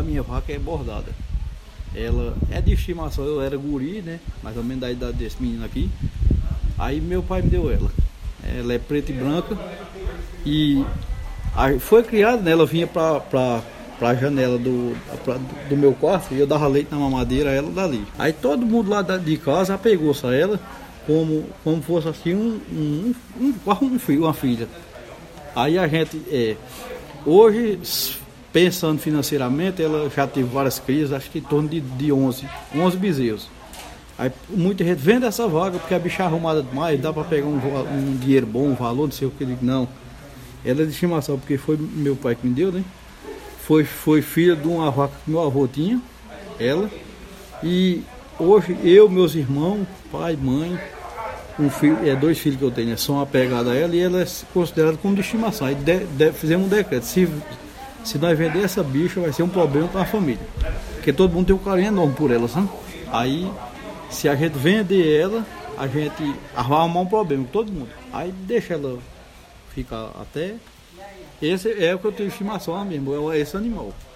a minha vaca é bordada. Ela é de estimação, eu era guri, né? Mais ou menos da idade desse menino aqui. Aí meu pai me deu ela. Ela é preta e branca. E foi criada, né? Ela vinha pra, pra, pra janela do, pra, do meu quarto e eu dava leite na mamadeira ela dali. Aí todo mundo lá de casa apegou-se a ela como, como fosse assim um, um, um, um uma filha. Aí a gente, é, hoje, pensando financeiramente, ela já teve várias crises, acho que em torno de, de 11, 11 bezerros. Aí muita gente vende essa vaga porque a bicha é arrumada demais, dá para pegar um, um, dinheiro bom, um valor, não sei o que. Não. Ela é de estimação, porque foi meu pai que me deu, né? Foi, foi filha de uma vaca que meu avô tinha, ela. E hoje eu, meus irmãos, pai, mãe, um filho, é dois filhos que eu tenho, né, são apegados a ela e ela é considerada como de estimação. Aí de, de, fizemos um decreto. Se, se nós vender essa bicha, vai ser um problema para a família. Porque todo mundo tem um carinho enorme por ela, sabe? Aí, se a gente vender ela, a gente vai arrumar um problema com todo mundo. Aí deixa ela ficar até. Esse é o que eu tenho estimação mesmo, é esse animal.